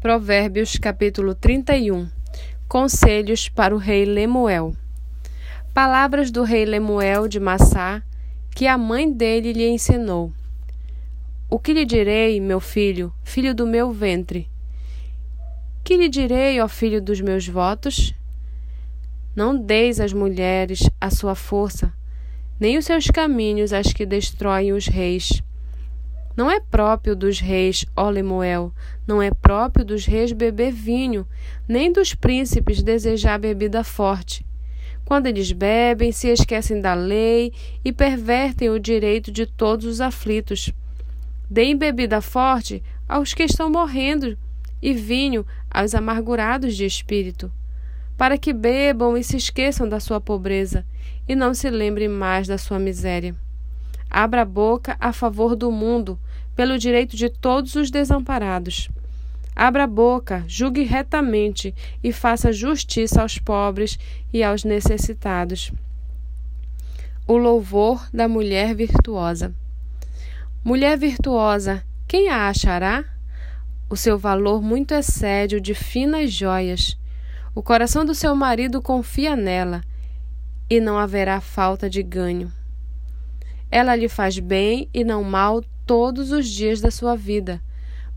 Provérbios capítulo 31 Conselhos para o rei Lemuel Palavras do rei Lemuel de Massá que a mãe dele lhe ensinou. O que lhe direi, meu filho, filho do meu ventre? Que lhe direi, ó filho dos meus votos? Não deis às mulheres a sua força, nem os seus caminhos às que destroem os reis não é próprio dos reis, ó Lemuel, não é próprio dos reis beber vinho, nem dos príncipes desejar bebida forte. Quando eles bebem, se esquecem da lei e pervertem o direito de todos os aflitos. Deem bebida forte aos que estão morrendo e vinho aos amargurados de espírito, para que bebam e se esqueçam da sua pobreza e não se lembrem mais da sua miséria. Abra a boca a favor do mundo, pelo direito de todos os desamparados. Abra a boca, julgue retamente e faça justiça aos pobres e aos necessitados. O louvor da mulher virtuosa. Mulher virtuosa, quem a achará? O seu valor muito excede o de finas joias. O coração do seu marido confia nela, e não haverá falta de ganho. Ela lhe faz bem e não mal todos os dias da sua vida.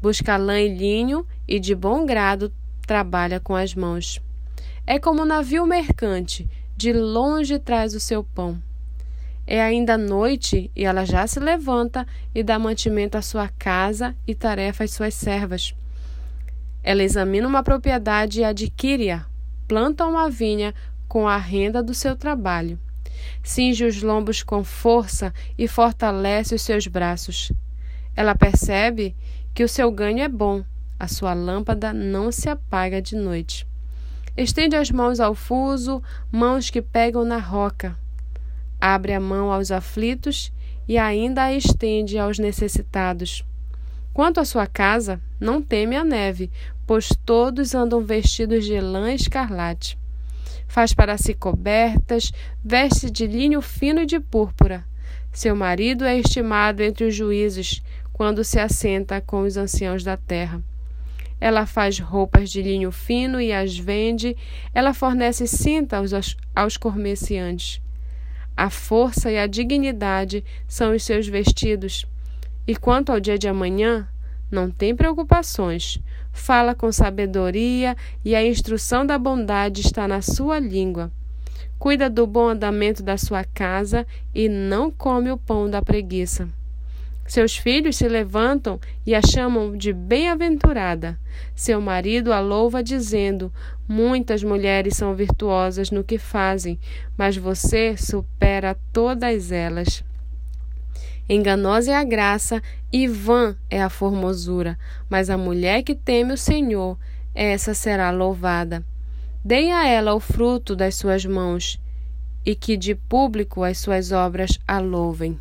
Busca lã e linho e de bom grado trabalha com as mãos. É como um navio mercante, de longe traz o seu pão. É ainda noite e ela já se levanta e dá mantimento à sua casa e tarefa às suas servas. Ela examina uma propriedade e adquire-a, planta uma vinha com a renda do seu trabalho cinge os lombos com força e fortalece os seus braços. Ela percebe que o seu ganho é bom, a sua lâmpada não se apaga de noite. Estende as mãos ao fuso, mãos que pegam na roca. Abre a mão aos aflitos e ainda a estende aos necessitados. Quanto à sua casa, não teme a neve, pois todos andam vestidos de lã escarlate. Faz para si cobertas, veste de linho fino e de púrpura. Seu marido é estimado entre os juízes, quando se assenta com os anciãos da terra. Ela faz roupas de linho fino e as vende, ela fornece cinta aos, aos comerciantes. A força e a dignidade são os seus vestidos. E quanto ao dia de amanhã, não tem preocupações. Fala com sabedoria e a instrução da bondade está na sua língua. Cuida do bom andamento da sua casa e não come o pão da preguiça. Seus filhos se levantam e a chamam de bem-aventurada. Seu marido a louva, dizendo: Muitas mulheres são virtuosas no que fazem, mas você supera todas elas. Enganosa é a graça e vã é a formosura, mas a mulher que teme o Senhor, essa será louvada. Deem a ela o fruto das suas mãos, e que de público as suas obras a louvem.